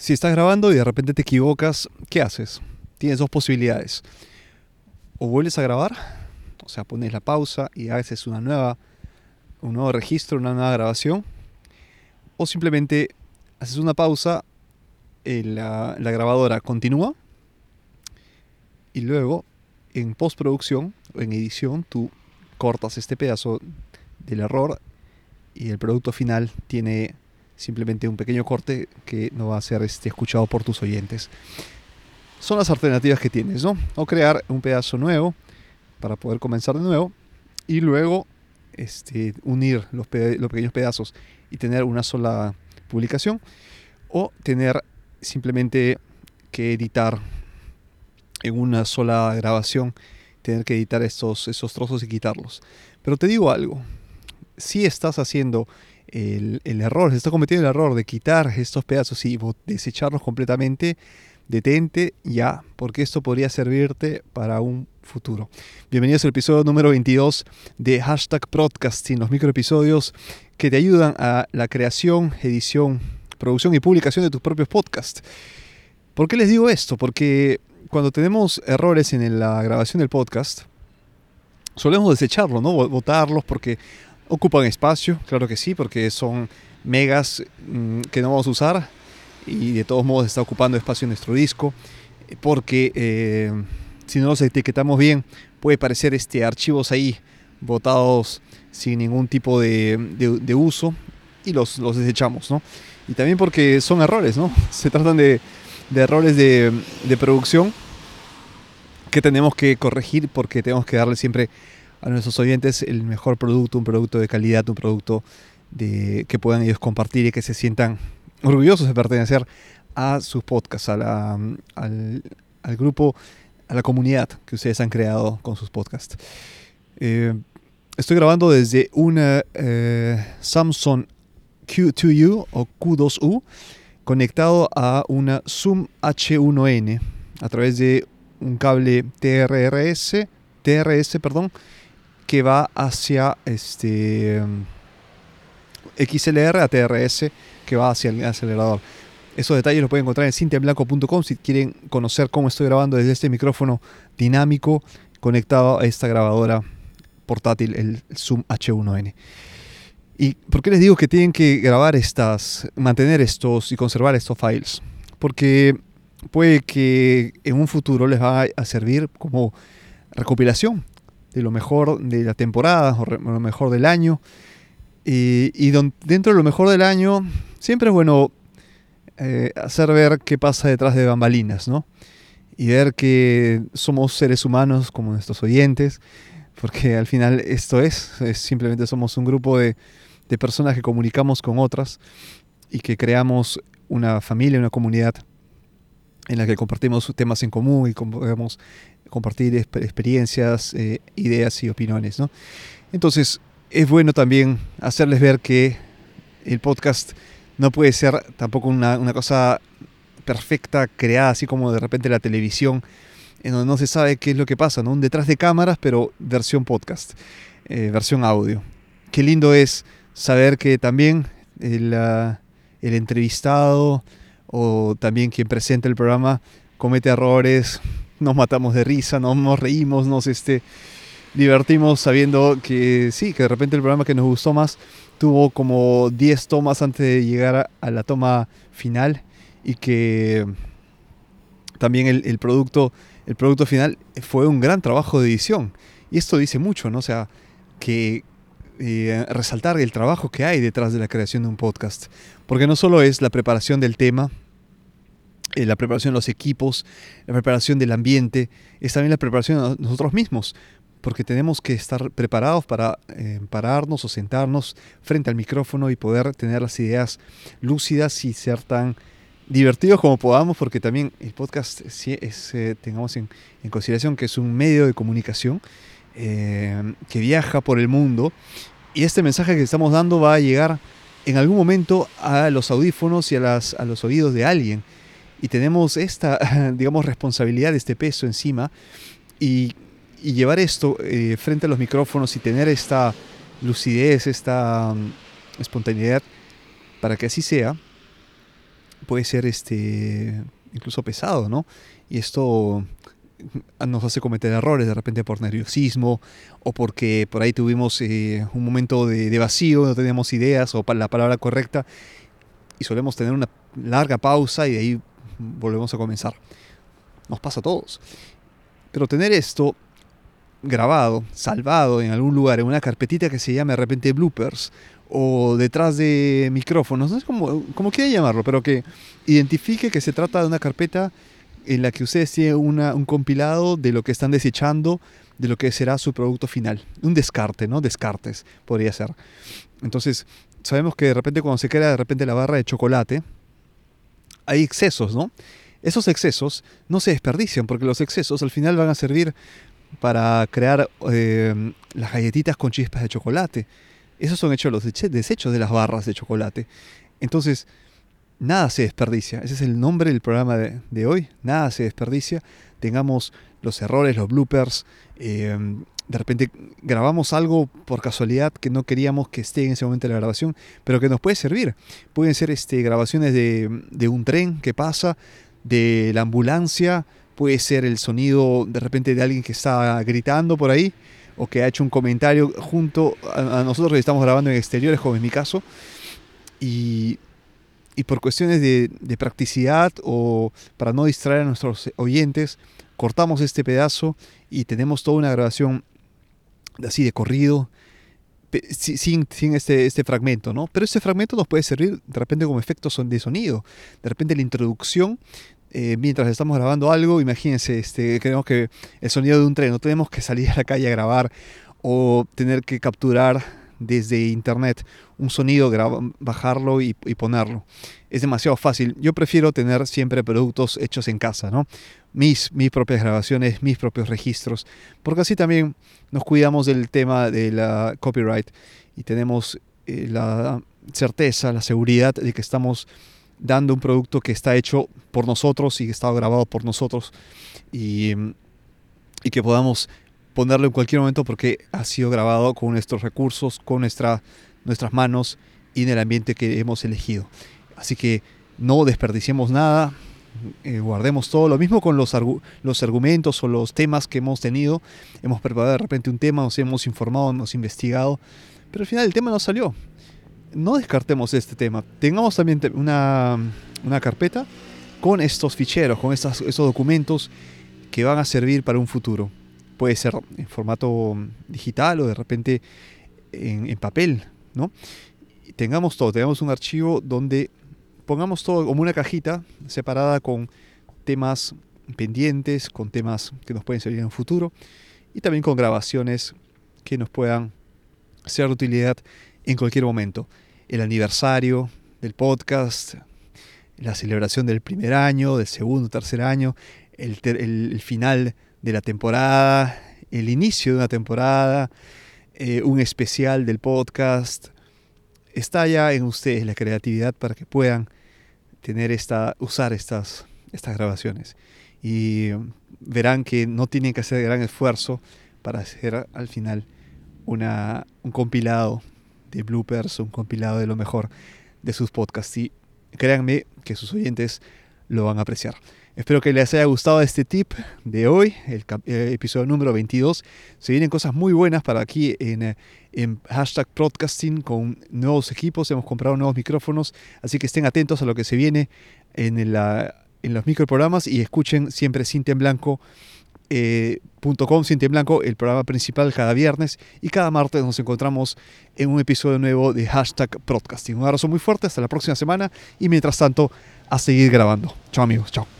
Si estás grabando y de repente te equivocas, ¿qué haces? Tienes dos posibilidades. O vuelves a grabar, o sea, pones la pausa y haces una nueva, un nuevo registro, una nueva grabación. O simplemente haces una pausa, eh, la, la grabadora continúa y luego en postproducción o en edición tú cortas este pedazo del error y el producto final tiene simplemente un pequeño corte que no va a ser este, escuchado por tus oyentes. Son las alternativas que tienes, ¿no? O crear un pedazo nuevo para poder comenzar de nuevo y luego este, unir los, pequeños pedazos y tener una sola publicación o tener simplemente que editar en una sola grabación, tener que editar esos trozos y quitarlos. Pero te digo algo, si estás haciendo el, error, se está cometiendo el error de quitar estos pedazos y desecharlos completamente, detente ya, porque esto podría servirte para un futuro. Bienvenidos al episodio número 22 de Hashtag Broadcasting, los microepisodios que te ayudan a la creación, edición, producción y publicación de tus propios podcasts. ¿Por qué les digo esto? Porque cuando tenemos errores en la grabación del podcast, solemos desecharlo, ¿no? Votarlos porque Ocupan espacio, claro que sí, porque son megas mm, que no vamos a usar y de todos modos está ocupando espacio en nuestro disco porque eh, si no los etiquetamos bien puede parecer este, archivos ahí botados sin ningún tipo de, uso y los, los, desechamos, ¿no? Y también porque son errores, ¿no? Se tratan de, de errores de, de producción que tenemos que corregir porque tenemos que darle siempre a nuestros oyentes el mejor producto, un producto de calidad, un producto de, que puedan ellos compartir y que se sientan orgullosos de pertenecer a sus podcasts, a al, grupo, a la comunidad que ustedes han creado con sus podcasts. Eh, estoy grabando desde una eh, Samsung Q2U o Q2U conectado a una Zoom H1N a través de un cable TRRS, TRS, perdón, que va hacia este XLR a TRS que va hacia el acelerador. Esos detalles los pueden encontrar en cintiablanco.com si quieren conocer cómo estoy grabando desde este micrófono dinámico conectado a esta grabadora portátil, el Zoom H1N. ¿Y por qué les digo que tienen que grabar estas, mantener estos y conservar estos files? Porque puede que en un futuro les va a servir como recopilación de lo mejor de la temporada o lo mejor del año. Y, dentro de lo mejor del año, siempre es bueno eh, hacer ver qué pasa detrás de bambalinas, ¿no? Y ver que somos seres humanos como nuestros oyentes, porque al final esto es, simplemente somos un grupo de, de personas que comunicamos con otras y que creamos una familia, una comunidad en la que compartimos temas en común y podemos compartir experiencias, eh, ideas y opiniones. ¿no? Entonces, es bueno también hacerles ver que el podcast no puede ser tampoco una, cosa perfecta, creada así como de repente la televisión, en donde no se sabe qué es lo que pasa, ¿no? Un detrás de cámaras, pero versión podcast, eh, versión audio. Qué lindo es saber que también el, el entrevistado o también quien presenta el programa comete errores, nos matamos de risa, nos, reímos, nos este, divertimos sabiendo que sí, que de repente el programa que nos gustó más tuvo como 10 tomas antes de llegar a, la toma final y que también el, producto, el producto final fue un gran trabajo de edición. Y esto dice mucho, ¿no? O sea, que eh, resaltar el trabajo que hay detrás de la creación de un podcast. Porque no solo es la preparación del tema, eh, la preparación de los equipos, la preparación del ambiente, es también la preparación de nosotros mismos, porque tenemos que estar preparados para eh, pararnos o sentarnos frente al micrófono y poder tener las ideas lúcidas y ser tan divertidos como podamos, porque también el podcast es, eh, tengamos en, consideración que es un medio de comunicación que viaja por el mundo. Y este mensaje que estamos dando va a llegar en algún momento a los audífonos y a, las, a los oídos de alguien y tenemos esta, digamos, responsabilidad, este peso encima y, llevar esto eh, frente a los micrófonos y tener esta lucidez, esta mm, espontaneidad para que así sea, puede ser este incluso pesado, ¿no? Y esto nos hace cometer errores de repente por nerviosismo o porque por ahí tuvimos eh, un momento de, vacío, no teníamos ideas o la palabra correcta y solemos tener una larga pausa y de ahí volvemos a comenzar. Nos pasa a todos. Pero tener esto grabado, salvado en algún lugar, en una carpetita que se llame de repente bloopers o detrás de micrófonos, no sé cómo, cómo quiera llamarlo, pero que identifique que se trata de una carpeta en la que ustedes tienen un compilado de lo que están desechando, de lo que será su producto final. Un descarte, ¿no? Descartes podría ser. Entonces, sabemos que de repente cuando se crea de repente la barra de chocolate, hay excesos, ¿no? Esos excesos no se desperdician porque los excesos al final van a servir para crear eh, las galletitas con chispas de chocolate. Esos son hechos los desechos de las barras de chocolate. Entonces, nada se desperdicia. Ese es el nombre del programa de, hoy. Nada se desperdicia. Tengamos los errores, los bloopers. Eh, de repente grabamos algo por casualidad que no queríamos que esté en ese momento de la grabación, pero que nos puede servir. Pueden ser este, grabaciones de, de un tren que pasa, de la ambulancia, puede ser el sonido de repente de alguien que está gritando por ahí o que ha hecho un comentario junto a, nosotros que estamos grabando en exteriores, como en mi caso, y, y por cuestiones de, de, practicidad o para no distraer a nuestros oyentes, cortamos este pedazo y tenemos toda una grabación así de corrido, sin, sin este, este fragmento, ¿no? Pero este fragmento nos puede servir de repente como efecto de sonido. De repente la introducción eh, mientras estamos grabando algo, imagínense, este, queremos que el sonido de un tren, no tenemos que salir a la calle a grabar o tener que capturar desde internet un sonido, bajarlo y, ponerlo. Es demasiado fácil. Yo prefiero tener siempre productos hechos en casa, ¿no? Mis, mis propias grabaciones, mis propios registros, porque así también nos cuidamos del tema de la copyright y tenemos eh, la certeza, la seguridad de que estamos dando un producto que está hecho por nosotros y que está grabado por nosotros y, y que podamos ponerlo en cualquier momento porque ha sido grabado con nuestros recursos, con nuestra, nuestras manos y en el ambiente que hemos elegido. Así que no desperdiciemos nada, eh, guardemos todo. Lo mismo con los, los argumentos o los temas que hemos tenido. Hemos preparado de repente un tema, nos hemos informado, hemos investigado, pero al final el tema no salió no descartemos este tema. Tengamos también una, carpeta con estos ficheros, con estos, documentos que van a servir para un futuro. Puede ser en formato digital o de repente en, papel, ¿no? tengamos todo, tengamos un archivo donde pongamos todo como una cajita separada con temas pendientes, con temas que nos pueden servir en un futuro y también con grabaciones que nos puedan ser de utilidad en cualquier momento. El aniversario del podcast, la celebración del primer año, del segundo, tercer año, el, final de la temporada, el inicio de una temporada, eh, un especial del podcast. Está ya en ustedes la creatividad para que puedan tener esta, usar estas, estas grabaciones. Y verán que no tienen que hacer gran esfuerzo para hacer al final una, un compilado de bloopers, un compilado de lo mejor de sus podcasts. Y créanme que sus oyentes lo van a apreciar. Espero que les haya gustado este tip de hoy, el, episodio número 22. Se vienen cosas muy buenas para aquí en, eh, en, hashtag podcasting con nuevos equipos. Hemos comprado nuevos micrófonos, así que estén atentos a lo que se viene en, la, en los microprogramas y escuchen siempre Cinta en eh, el programa principal cada viernes y cada martes nos encontramos en un episodio nuevo de hashtag Broadcasting. Un abrazo muy fuerte, hasta la próxima semana y mientras tanto a seguir grabando. Chao amigos, chao.